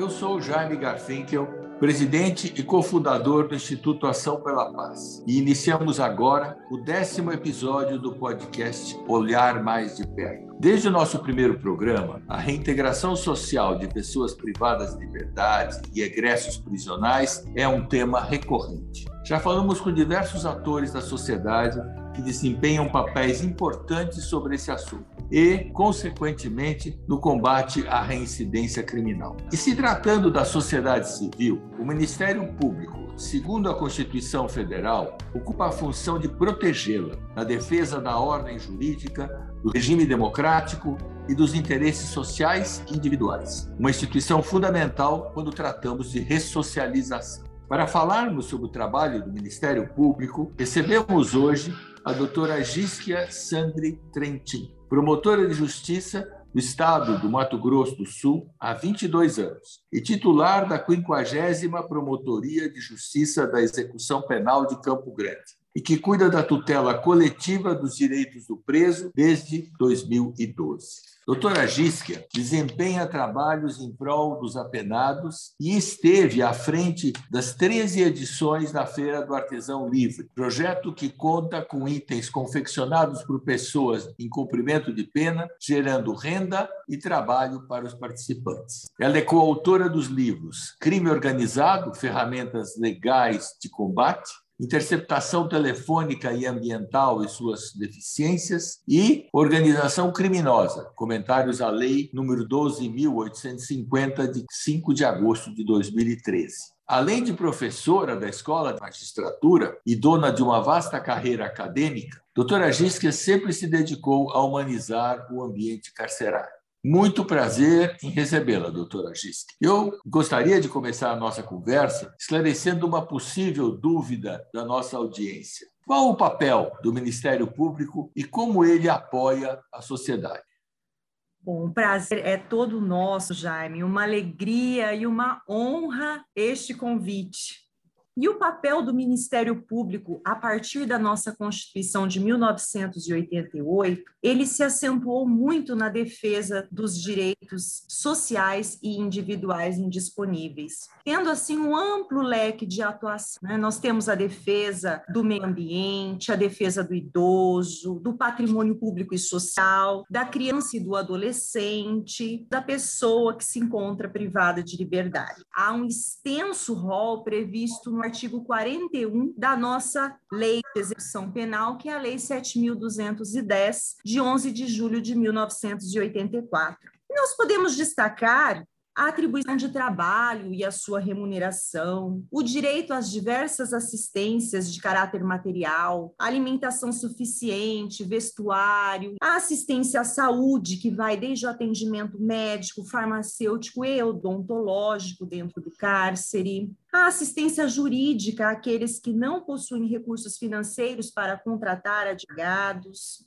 Eu sou Jaime Garfinkel, presidente e cofundador do Instituto Ação pela Paz. E iniciamos agora o décimo episódio do podcast Olhar Mais de Perto. Desde o nosso primeiro programa, a reintegração social de pessoas privadas de liberdade e egressos prisionais é um tema recorrente. Já falamos com diversos atores da sociedade que desempenham papéis importantes sobre esse assunto e, consequentemente, no combate à reincidência criminal. E se tratando da sociedade civil, o Ministério Público, segundo a Constituição Federal, ocupa a função de protegê-la na defesa da ordem jurídica, do regime democrático e dos interesses sociais e individuais. Uma instituição fundamental quando tratamos de ressocialização. Para falarmos sobre o trabalho do Ministério Público, recebemos hoje a doutora Giskia Sandri Trentin, promotora de justiça do Estado do Mato Grosso do Sul há 22 anos e titular da 50 Promotoria de Justiça da Execução Penal de Campo Grande e que cuida da tutela coletiva dos direitos do preso desde 2012. Doutora Giskia desempenha trabalhos em prol dos apenados e esteve à frente das 13 edições da Feira do Artesão Livre, projeto que conta com itens confeccionados por pessoas em cumprimento de pena, gerando renda e trabalho para os participantes. Ela é coautora dos livros Crime Organizado, Ferramentas Legais de Combate, interceptação telefônica e ambiental e suas deficiências, e organização criminosa, comentários à lei número 12.850, de 5 de agosto de 2013. Além de professora da Escola de Magistratura e dona de uma vasta carreira acadêmica, doutora Gisca sempre se dedicou a humanizar o ambiente carcerário. Muito prazer em recebê-la, doutora Giske. Eu gostaria de começar a nossa conversa esclarecendo uma possível dúvida da nossa audiência. Qual o papel do Ministério Público e como ele apoia a sociedade? Bom, o prazer é todo nosso, Jaime. Uma alegria e uma honra este convite. E o papel do Ministério Público, a partir da nossa Constituição de 1988, ele se acentuou muito na defesa dos direitos sociais e individuais indisponíveis, tendo assim um amplo leque de atuação. Né? Nós temos a defesa do meio ambiente, a defesa do idoso, do patrimônio público e social, da criança e do adolescente, da pessoa que se encontra privada de liberdade. Há um extenso rol previsto no artigo 41 da nossa Lei de Execução Penal, que é a Lei 7.210, de 11 de julho de 1984. E nós podemos destacar a atribuição de trabalho e a sua remuneração, o direito às diversas assistências de caráter material, alimentação suficiente, vestuário, a assistência à saúde, que vai desde o atendimento médico, farmacêutico e odontológico dentro do cárcere, a assistência jurídica àqueles que não possuem recursos financeiros para contratar advogados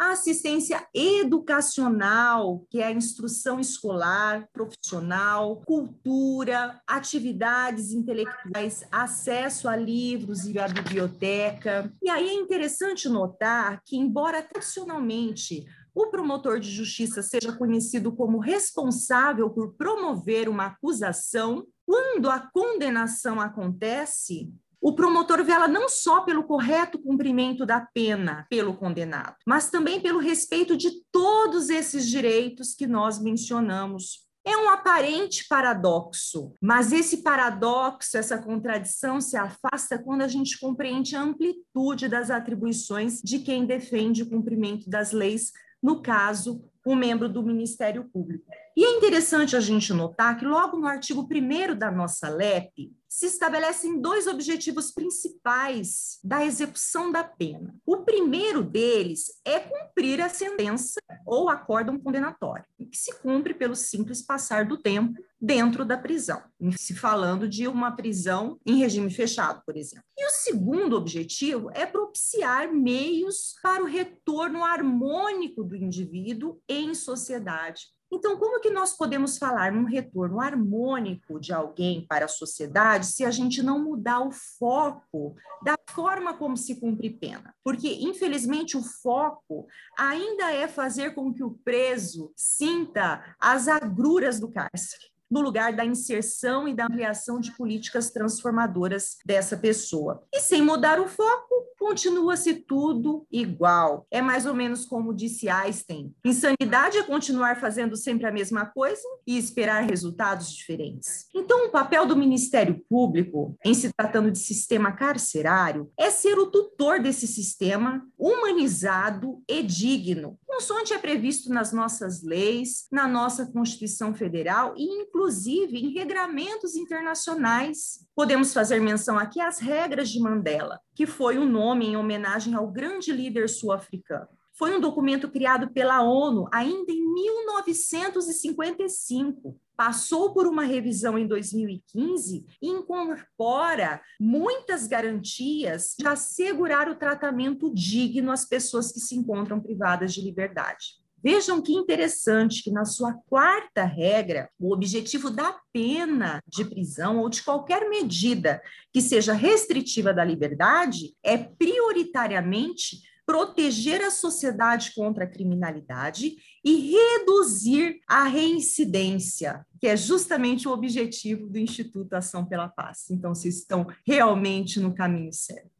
a assistência educacional, que é a instrução escolar, profissional, cultura, atividades intelectuais, acesso a livros e à biblioteca. E aí é interessante notar que, embora tradicionalmente o promotor de justiça seja conhecido como responsável por promover uma acusação, quando a condenação acontece, o promotor vela não só pelo correto cumprimento da pena pelo condenado, mas também pelo respeito de todos esses direitos que nós mencionamos. É um aparente paradoxo, mas esse paradoxo, essa contradição se afasta quando a gente compreende a amplitude das atribuições de quem defende o cumprimento das leis, no caso, o membro do Ministério Público. E é interessante a gente notar que, logo no artigo 1 da nossa LEP, se estabelecem dois objetivos principais da execução da pena. O primeiro deles é cumprir a sentença ou acórdão condenatório, que se cumpre pelo simples passar do tempo dentro da prisão, se falando de uma prisão em regime fechado, por exemplo. E o segundo objetivo é propiciar meios para o retorno harmônico do indivíduo em sociedade então, como que nós podemos falar num retorno harmônico de alguém para a sociedade se a gente não mudar o foco da forma como se cumpre pena? Porque, infelizmente, o foco ainda é fazer com que o preso sinta as agruras do cárcere. no lugar da inserção e da ampliação de políticas transformadoras dessa pessoa. E sem mudar o foco, continua-se tudo igual. É mais ou menos como disse Einstein: insanidade é continuar fazendo sempre a mesma coisa e esperar resultados diferentes. Então, o papel do Ministério Público, em se tratando de sistema carcerário, é ser o tutor desse sistema humanizado e digno, consoante é previsto nas nossas leis, na nossa Constituição Federal e, inclusive, em regramentos internacionais. Podemos fazer menção aqui às regras de Mandela, que foi um nome em homenagem ao grande líder sul-africano. Foi um documento criado pela ONU ainda em 1955 passou por uma revisão em 2015 e incorpora muitas garantias de assegurar o tratamento digno às pessoas que se encontram privadas de liberdade. Vejam que interessante que na sua quarta regra, o objetivo da pena de prisão ou de qualquer medida que seja restritiva da liberdade é prioritariamente proteger a sociedade contra a criminalidade e reduzir a reincidência, que é justamente o objetivo do Instituto Ação pela Paz. Então, vocês estão realmente no caminho certo.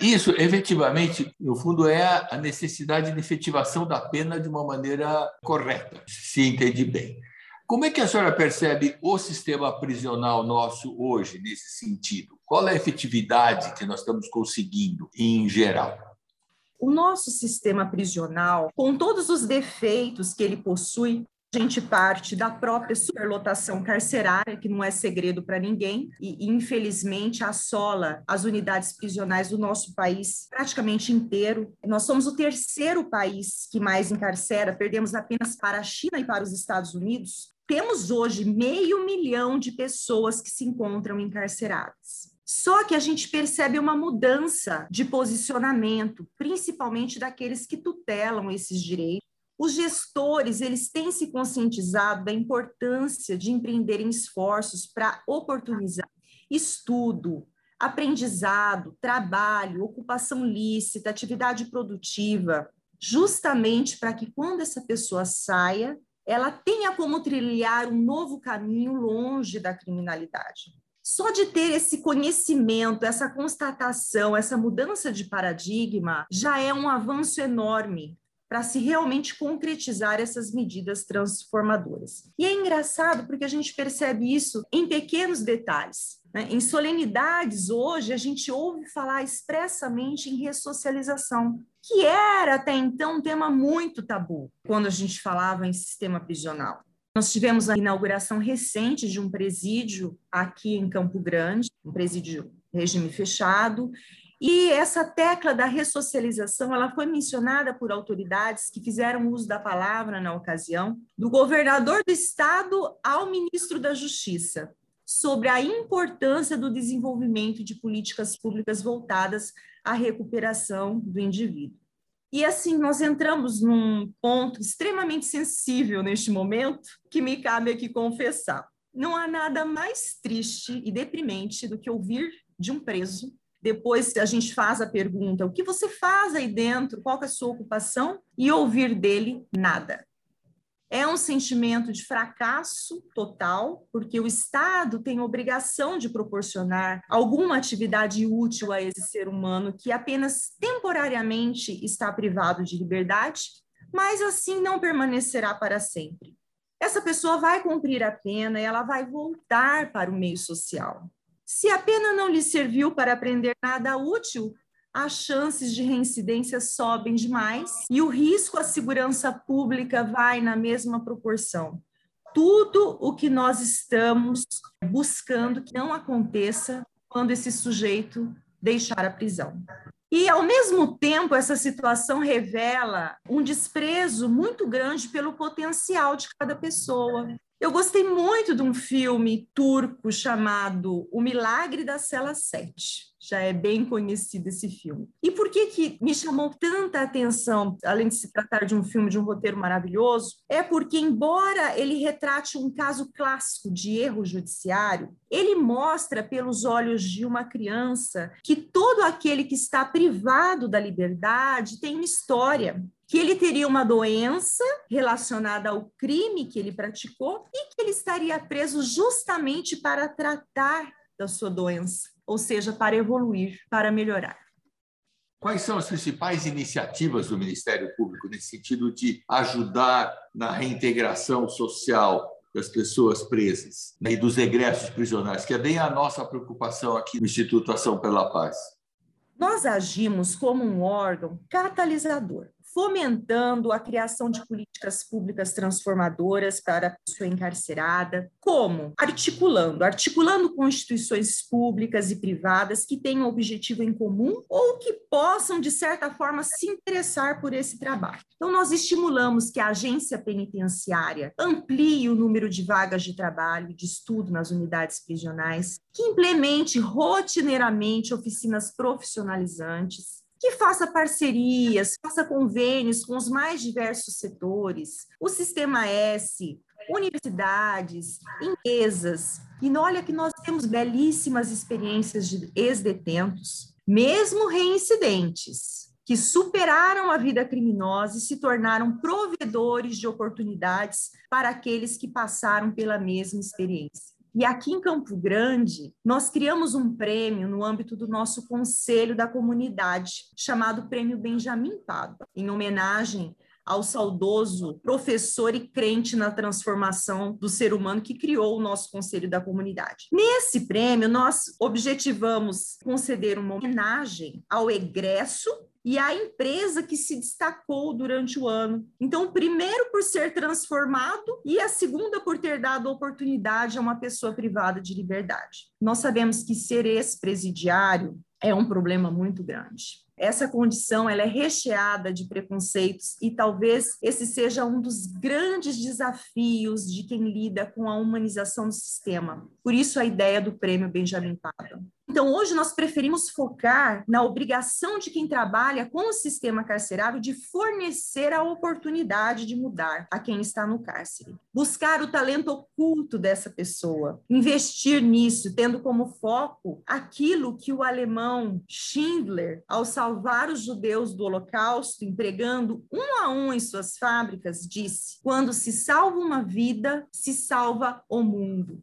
Isso, efetivamente, no fundo, é a necessidade de efetivação da pena de uma maneira correta, se entende bem. Como é que a senhora percebe o sistema prisional nosso hoje, nesse sentido? Qual é a efetividade que nós estamos conseguindo em geral? O nosso sistema prisional, com todos os defeitos que ele possui, gente parte da própria superlotação carcerária, que não é segredo para ninguém, e infelizmente assola as unidades prisionais do nosso país praticamente inteiro. Nós somos o terceiro país que mais encarcera, perdemos apenas para a China e para os Estados Unidos. Temos hoje meio milhão de pessoas que se encontram encarceradas. Só que a gente percebe uma mudança de posicionamento, principalmente daqueles que tutelam esses direitos. Os gestores, eles têm se conscientizado da importância de empreenderem esforços para oportunizar estudo, aprendizado, trabalho, ocupação lícita, atividade produtiva, justamente para que quando essa pessoa saia, ela tenha como trilhar um novo caminho longe da criminalidade. Só de ter esse conhecimento, essa constatação, essa mudança de paradigma, já é um avanço enorme para se realmente concretizar essas medidas transformadoras. E é engraçado porque a gente percebe isso em pequenos detalhes. Né? Em solenidades, hoje, a gente ouve falar expressamente em ressocialização, que era até então um tema muito tabu quando a gente falava em sistema prisional. Nós tivemos a inauguração recente de um presídio aqui em Campo Grande, um presídio regime fechado, e essa tecla da ressocialização, ela foi mencionada por autoridades que fizeram uso da palavra na ocasião, do governador do estado ao ministro da Justiça, sobre a importância do desenvolvimento de políticas públicas voltadas à recuperação do indivíduo. E assim, nós entramos num ponto extremamente sensível neste momento, que me cabe aqui confessar. Não há nada mais triste e deprimente do que ouvir de um preso. Depois a gente faz a pergunta: o que você faz aí dentro? Qual é a sua ocupação? E ouvir dele nada. É um sentimento de fracasso total, porque o Estado tem obrigação de proporcionar alguma atividade útil a esse ser humano que apenas temporariamente está privado de liberdade, mas assim não permanecerá para sempre. Essa pessoa vai cumprir a pena e ela vai voltar para o meio social. Se a pena não lhe serviu para aprender nada útil, as chances de reincidência sobem demais e o risco à segurança pública vai na mesma proporção. Tudo o que nós estamos buscando que não aconteça quando esse sujeito deixar a prisão. E, ao mesmo tempo, essa situação revela um desprezo muito grande pelo potencial de cada pessoa. Eu gostei muito de um filme turco chamado O Milagre da Cela 7 já é bem conhecido esse filme. E por que, que me chamou tanta atenção, além de se tratar de um filme de um roteiro maravilhoso? É porque, embora ele retrate um caso clássico de erro judiciário, ele mostra pelos olhos de uma criança que todo aquele que está privado da liberdade tem uma história, que ele teria uma doença relacionada ao crime que ele praticou e que ele estaria preso justamente para tratar da sua doença, ou seja, para evoluir, para melhorar. Quais são as principais iniciativas do Ministério Público nesse sentido de ajudar na reintegração social das pessoas presas né, e dos egressos prisionais, que é bem a nossa preocupação aqui no Instituto Ação pela Paz? Nós agimos como um órgão catalisador fomentando a criação de políticas públicas transformadoras para a pessoa encarcerada. Como? Articulando, articulando com instituições públicas e privadas que tenham objetivo em comum ou que possam, de certa forma, se interessar por esse trabalho. Então, nós estimulamos que a agência penitenciária amplie o número de vagas de trabalho e de estudo nas unidades prisionais, que implemente rotineiramente oficinas profissionalizantes, que faça parcerias, faça convênios com os mais diversos setores, o Sistema S, universidades, empresas. E olha que nós temos belíssimas experiências de ex-detentos, mesmo reincidentes, que superaram a vida criminosa e se tornaram provedores de oportunidades para aqueles que passaram pela mesma experiência. E aqui em Campo Grande, nós criamos um prêmio no âmbito do nosso Conselho da Comunidade, chamado Prêmio Benjamin Pádua, em homenagem ao saudoso professor e crente na transformação do ser humano que criou o nosso Conselho da Comunidade. Nesse prêmio, nós objetivamos conceder uma homenagem ao egresso e a empresa que se destacou durante o ano. Então, primeiro por ser transformado e a segunda por ter dado oportunidade a uma pessoa privada de liberdade. Nós sabemos que ser ex-presidiário é um problema muito grande. Essa condição ela é recheada de preconceitos e talvez esse seja um dos grandes desafios de quem lida com a humanização do sistema. Por isso a ideia do prêmio Benjamin Papa. Então, hoje nós preferimos focar na obrigação de quem trabalha com o sistema carcerário de fornecer a oportunidade de mudar a quem está no cárcere. Buscar o talento oculto dessa pessoa, investir nisso, tendo como foco aquilo que o alemão Schindler, ao salvar os judeus do Holocausto, empregando um a um em suas fábricas, disse: quando se salva uma vida, se salva o mundo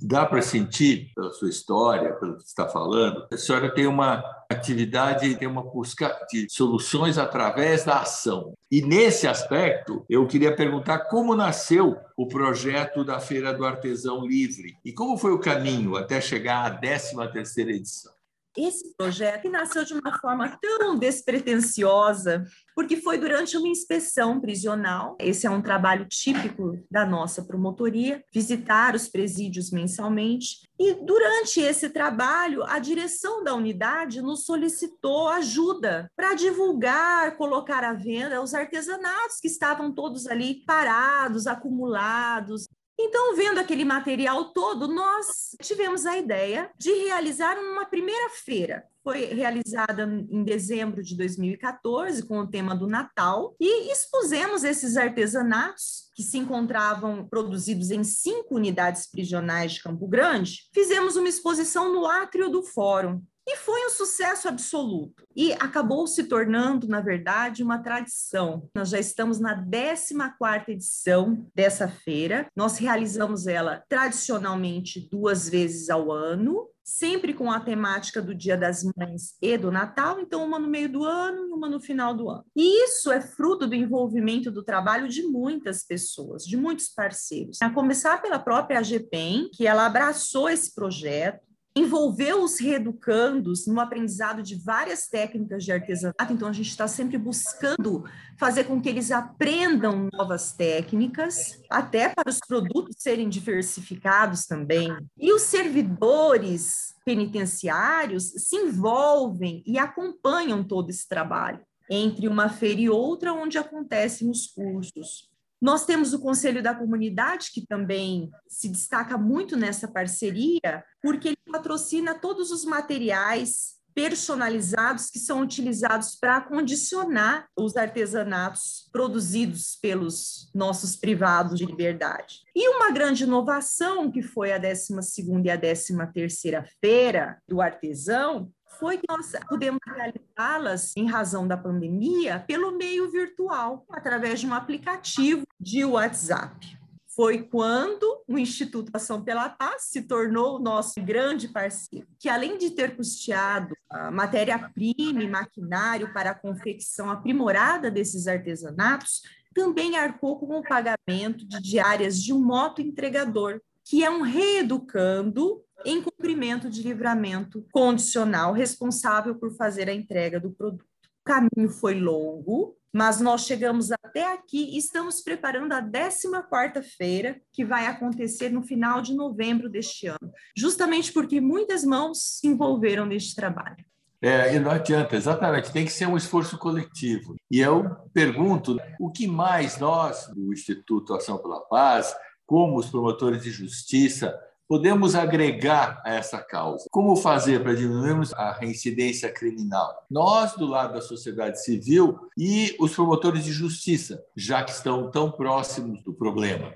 dá para sentir, pela sua história, pelo que está falando, a senhora tem uma atividade, tem uma busca de soluções através da ação. E nesse aspecto, eu queria perguntar como nasceu o projeto da Feira do Artesão Livre e como foi o caminho até chegar à 13ª edição. Esse projeto nasceu de uma forma tão despretensiosa, porque foi durante uma inspeção prisional. Esse é um trabalho típico da nossa promotoria, visitar os presídios mensalmente. E durante esse trabalho, a direção da unidade nos solicitou ajuda para divulgar, colocar à venda os artesanatos que estavam todos ali parados, acumulados. Então, vendo aquele material todo, nós tivemos a ideia de realizar uma primeira feira. Foi realizada em dezembro de 2014, com o tema do Natal, e expusemos esses artesanatos que se encontravam produzidos em cinco unidades prisionais de Campo Grande. Fizemos uma exposição no átrio do Fórum, e foi um sucesso absoluto. E acabou se tornando, na verdade, uma tradição. Nós já estamos na 14ª edição dessa feira. Nós realizamos ela tradicionalmente duas vezes ao ano, sempre com a temática do Dia das Mães e do Natal, então uma no meio do ano e uma no final do ano. E isso é fruto do envolvimento do trabalho de muitas pessoas, de muitos parceiros. A começar pela própria AGPEM, que ela abraçou esse projeto, envolveu os reeducandos no aprendizado de várias técnicas de artesanato, então a gente está sempre buscando fazer com que eles aprendam novas técnicas, até para os produtos serem diversificados também. E os servidores penitenciários se envolvem e acompanham todo esse trabalho entre uma feira e outra, onde acontecem os cursos. Nós temos o Conselho da Comunidade, que também se destaca muito nessa parceria, porque ele patrocina todos os materiais personalizados que são utilizados para condicionar os artesanatos produzidos pelos nossos privados de liberdade. E uma grande inovação, que foi a 12ª e a 13ª feira do artesão, foi que nós pudemos realizá-las, em razão da pandemia, pelo meio virtual, através de um aplicativo de WhatsApp foi quando o Instituto Ação pela Paz se tornou nosso grande parceiro, que além de ter custeado matéria-prima e maquinário para a confecção aprimorada desses artesanatos, também arcou com o pagamento de diárias de um moto entregador, que é um reeducando em cumprimento de livramento condicional responsável por fazer a entrega do produto. O caminho foi longo, mas nós chegamos até aqui e estamos preparando a 14ª-feira, que vai acontecer no final de novembro deste ano, justamente porque muitas mãos se envolveram neste trabalho. É, e não adianta, exatamente, tem que ser um esforço coletivo. E eu pergunto, o que mais nós, do Instituto Ação pela Paz, como os promotores de justiça, podemos agregar a essa causa? Como fazer para diminuirmos a reincidência criminal? Nós, do lado da sociedade civil e os promotores de justiça, já que estão tão próximos do problema.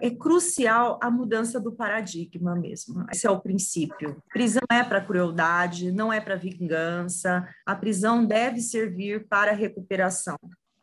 É crucial a mudança do paradigma mesmo. Esse é o princípio. Prisão é para crueldade, não é para vingança. A prisão deve servir para recuperação.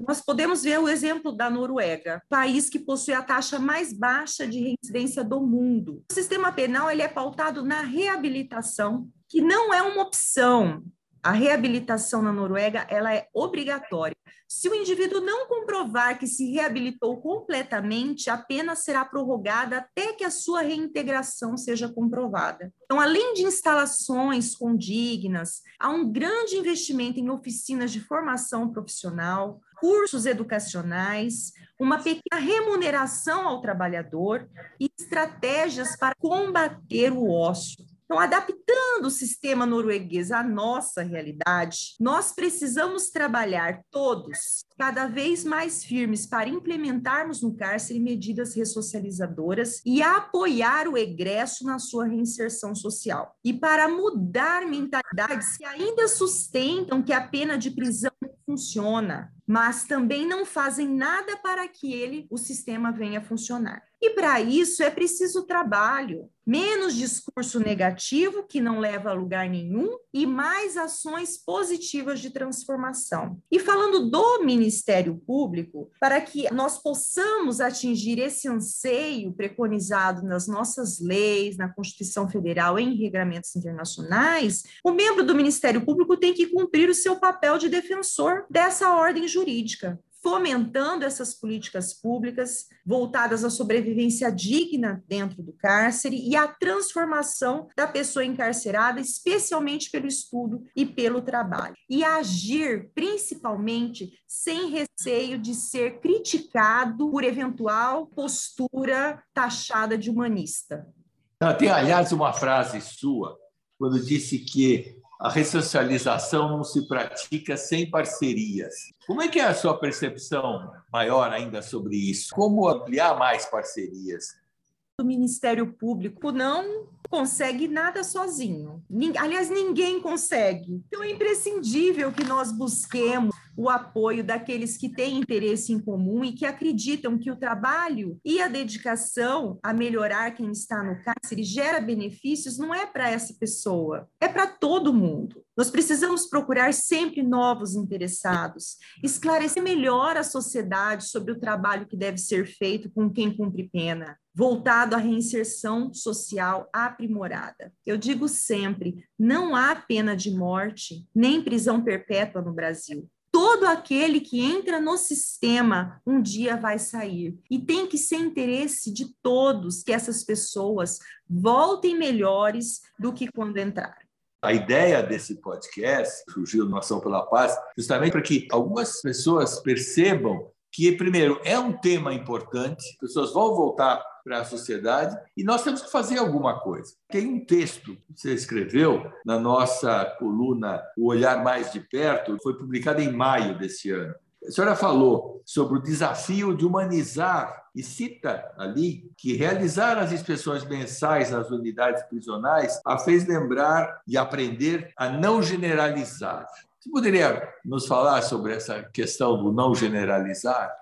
Nós podemos ver o exemplo da Noruega, país que possui a taxa mais baixa de reincidência do mundo. O sistema penal ele é pautado na reabilitação, que não é uma opção. A reabilitação na Noruega ela é obrigatória. Se o indivíduo não comprovar que se reabilitou completamente, a pena será prorrogada até que a sua reintegração seja comprovada. Então, além de instalações condignas, há um grande investimento em oficinas de formação profissional, cursos educacionais, uma pequena remuneração ao trabalhador e estratégias para combater o ócio. Então, adaptando o sistema norueguês à nossa realidade, nós precisamos trabalhar todos cada vez mais firmes para implementarmos no cárcere medidas ressocializadoras e apoiar o egresso na sua reinserção social. E para mudar mentalidades que ainda sustentam que a pena de prisão funciona, mas também não fazem nada para que ele, o sistema, venha funcionar. E para isso é preciso trabalho, menos discurso negativo, que não leva a lugar nenhum, e mais ações positivas de transformação. E falando do Ministério Público, para que nós possamos atingir esse anseio preconizado nas nossas leis, na Constituição Federal, em regramentos internacionais, o membro do Ministério Público tem que cumprir o seu papel de defensor dessa ordem jurídica fomentando essas políticas públicas voltadas à sobrevivência digna dentro do cárcere e à transformação da pessoa encarcerada, especialmente pelo estudo e pelo trabalho. E agir, principalmente, sem receio de ser criticado por eventual postura taxada de humanista. Tem, aliás, uma frase sua, quando disse que a ressocialização não se pratica sem parcerias. Como é que é a sua percepção maior ainda sobre isso? Como ampliar mais parcerias? O Ministério Público não consegue nada sozinho. Aliás, ninguém consegue. Então é imprescindível que nós busquemos o apoio daqueles que têm interesse em comum e que acreditam que o trabalho e a dedicação a melhorar quem está no cárcere gera benefícios, não é para essa pessoa, é para todo mundo. Nós precisamos procurar sempre novos interessados, esclarecer melhor a sociedade sobre o trabalho que deve ser feito com quem cumpre pena, voltado à reinserção social aprimorada. Eu digo sempre: não há pena de morte nem prisão perpétua no Brasil todo aquele que entra no sistema um dia vai sair. E tem que ser interesse de todos que essas pessoas voltem melhores do que quando entraram. A ideia desse podcast surgiu no Ação pela Paz justamente para que algumas pessoas percebam que, primeiro, é um tema importante, as pessoas vão voltar para a sociedade e nós temos que fazer alguma coisa. Tem um texto que você escreveu na nossa coluna O Olhar Mais de Perto, foi publicado em maio desse ano. A senhora falou sobre o desafio de humanizar e cita ali que realizar as inspeções mensais nas unidades prisionais a fez lembrar e aprender a não generalizar. Você poderia nos falar sobre essa questão do não generalizar?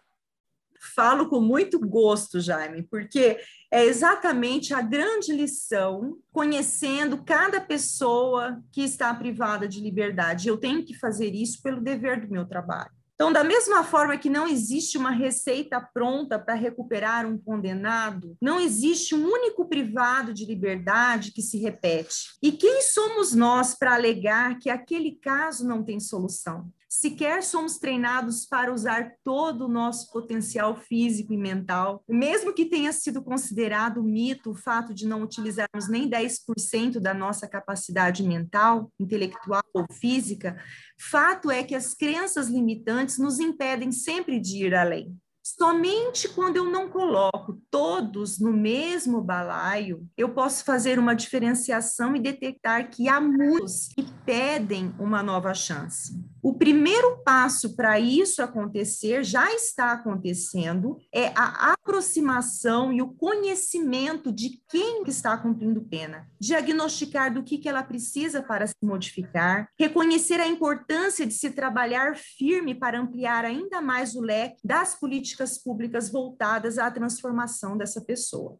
Falo com muito gosto, Jaime, porque é exatamente a grande lição, conhecendo cada pessoa que está privada de liberdade. Eu tenho que fazer isso pelo dever do meu trabalho. Então, da mesma forma que não existe uma receita pronta para recuperar um condenado, não existe um único privado de liberdade que se repete. E quem somos nós para alegar que aquele caso não tem solução? Sequer somos treinados para usar todo o nosso potencial físico e mental. Mesmo que tenha sido considerado mito o fato de não utilizarmos nem 10% da nossa capacidade mental, intelectual ou física, fato é que as crenças limitantes nos impedem sempre de ir além. Somente quando eu não coloco todos no mesmo balaio, eu posso fazer uma diferenciação e detectar que há muitos que pedem uma nova chance. O primeiro passo para isso acontecer, já está acontecendo, é a aproximação e o conhecimento de quem está cumprindo pena, diagnosticar do que, que ela precisa para se modificar, reconhecer a importância de se trabalhar firme para ampliar ainda mais o leque das políticas públicas voltadas à transformação dessa pessoa.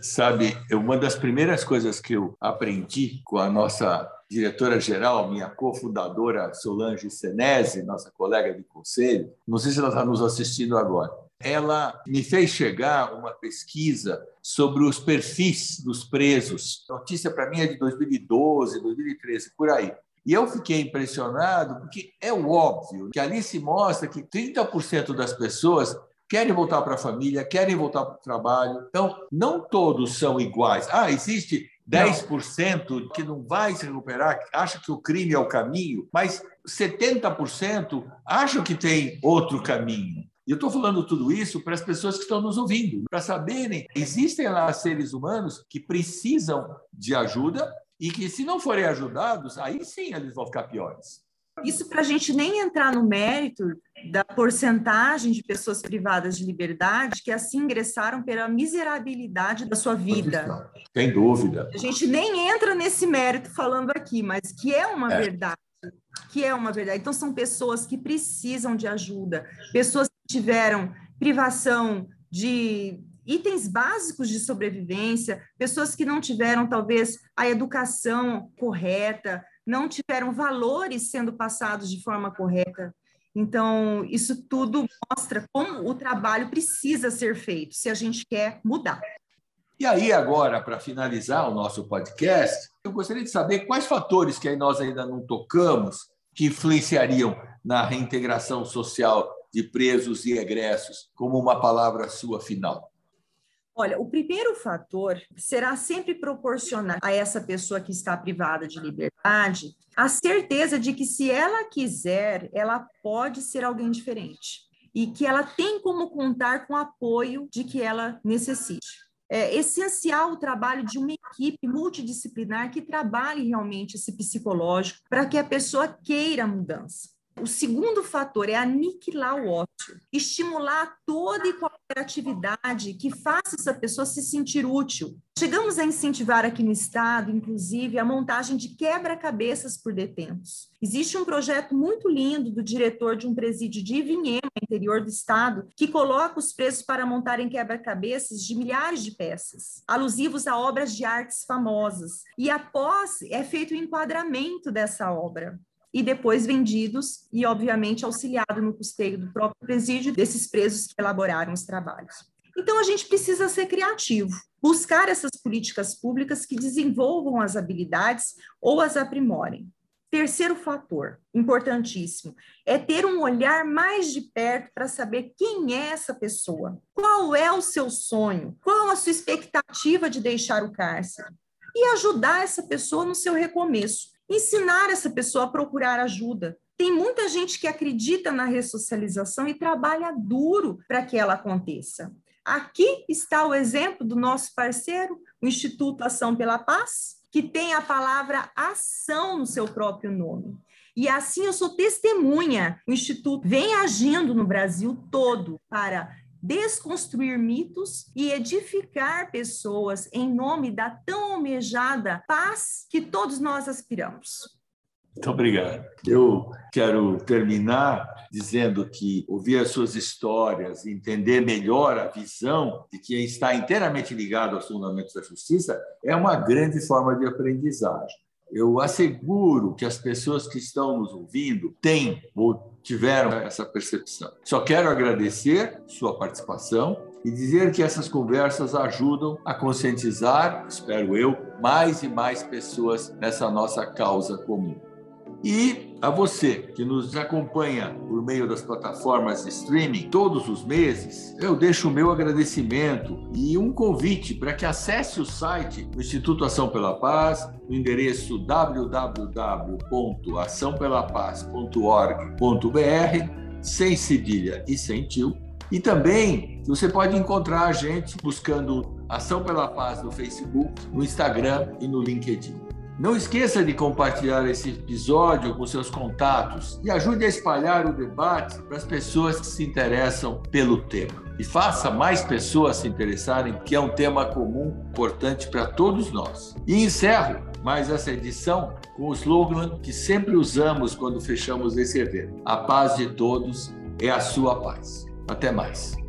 Sabe, uma das primeiras coisas que eu aprendi com a nossa diretora-geral, minha cofundadora Solange Senese, nossa colega de conselho, não sei se ela está nos assistindo agora, ela me fez chegar uma pesquisa sobre os perfis dos presos. Notícia para mim é de 2012, 2013, por aí. E eu fiquei impressionado porque é óbvio que ali se mostra que 30% das pessoas querem voltar para a família, querem voltar para o trabalho. Então, não todos são iguais. Ah, existe 10% não. que não vai se recuperar, acha que o crime é o caminho, mas 70% acham que tem outro caminho. E eu estou falando tudo isso para as pessoas que estão nos ouvindo, para saberem, existem lá seres humanos que precisam de ajuda e que, se não forem ajudados, aí sim eles vão ficar piores. Isso para a gente nem entrar no mérito da porcentagem de pessoas privadas de liberdade que assim ingressaram pela miserabilidade da sua vida. Sem dúvida. A gente nem entra nesse mérito falando aqui, mas que é uma é. verdade. Que é uma verdade. Então, são pessoas que precisam de ajuda, pessoas que tiveram privação de itens básicos de sobrevivência, pessoas que não tiveram, talvez, a educação correta, não tiveram valores sendo passados de forma correta. Então, isso tudo mostra como o trabalho precisa ser feito se a gente quer mudar. E aí, agora, para finalizar o nosso podcast, eu gostaria de saber quais fatores que nós ainda não tocamos que influenciariam na reintegração social de presos e egressos, como uma palavra sua final. Olha, o primeiro fator será sempre proporcionar a essa pessoa que está privada de liberdade a certeza de que, se ela quiser, ela pode ser alguém diferente e que ela tem como contar com o apoio de que ela necessite. É essencial o trabalho de uma equipe multidisciplinar que trabalhe realmente esse psicológico para que a pessoa queira a mudança. O segundo fator é aniquilar o ócio, estimular toda e qualquer atividade que faça essa pessoa se sentir útil. Chegamos a incentivar aqui no Estado, inclusive, a montagem de quebra-cabeças por detentos. Existe um projeto muito lindo do diretor de um presídio de Ivinhema, interior do Estado, que coloca os presos para montarem quebra-cabeças de milhares de peças, alusivos a obras de artes famosas. E após é feito o enquadramento dessa obra e depois vendidos e, obviamente, auxiliado no custeio do próprio presídio desses presos que elaboraram os trabalhos. Então, a gente precisa ser criativo, buscar essas políticas públicas que desenvolvam as habilidades ou as aprimorem. Terceiro fator, importantíssimo, é ter um olhar mais de perto para saber quem é essa pessoa, qual é o seu sonho, qual a sua expectativa de deixar o cárcere, e ajudar essa pessoa no seu recomeço ensinar essa pessoa a procurar ajuda. Tem muita gente que acredita na ressocialização e trabalha duro para que ela aconteça. Aqui está o exemplo do nosso parceiro, o Instituto Ação pela Paz, que tem a palavra ação no seu próprio nome. E assim eu sou testemunha. O Instituto vem agindo no Brasil todo para desconstruir mitos e edificar pessoas em nome da tão almejada paz que todos nós aspiramos. Muito obrigado. Eu quero terminar dizendo que ouvir as suas histórias, entender melhor a visão de quem está inteiramente ligado aos fundamentos da justiça é uma grande forma de aprendizagem. Eu asseguro que as pessoas que estão nos ouvindo têm ou tiveram essa percepção. Só quero agradecer sua participação e dizer que essas conversas ajudam a conscientizar, espero eu, mais e mais pessoas nessa nossa causa comum. E a você que nos acompanha por meio das plataformas de streaming todos os meses, eu deixo o meu agradecimento e um convite para que acesse o site do Instituto Ação pela Paz, no endereço www.açãopelapaz.org.br, sem cedilha e sem tio. E também você pode encontrar a gente buscando Ação pela Paz no Facebook, no Instagram e no LinkedIn. Não esqueça de compartilhar esse episódio com seus contatos e ajude a espalhar o debate para as pessoas que se interessam pelo tema. E faça mais pessoas se interessarem, que é um tema comum, importante para todos nós. E encerro mais essa edição com o slogan que sempre usamos quando fechamos esse evento: A paz de todos é a sua paz. Até mais.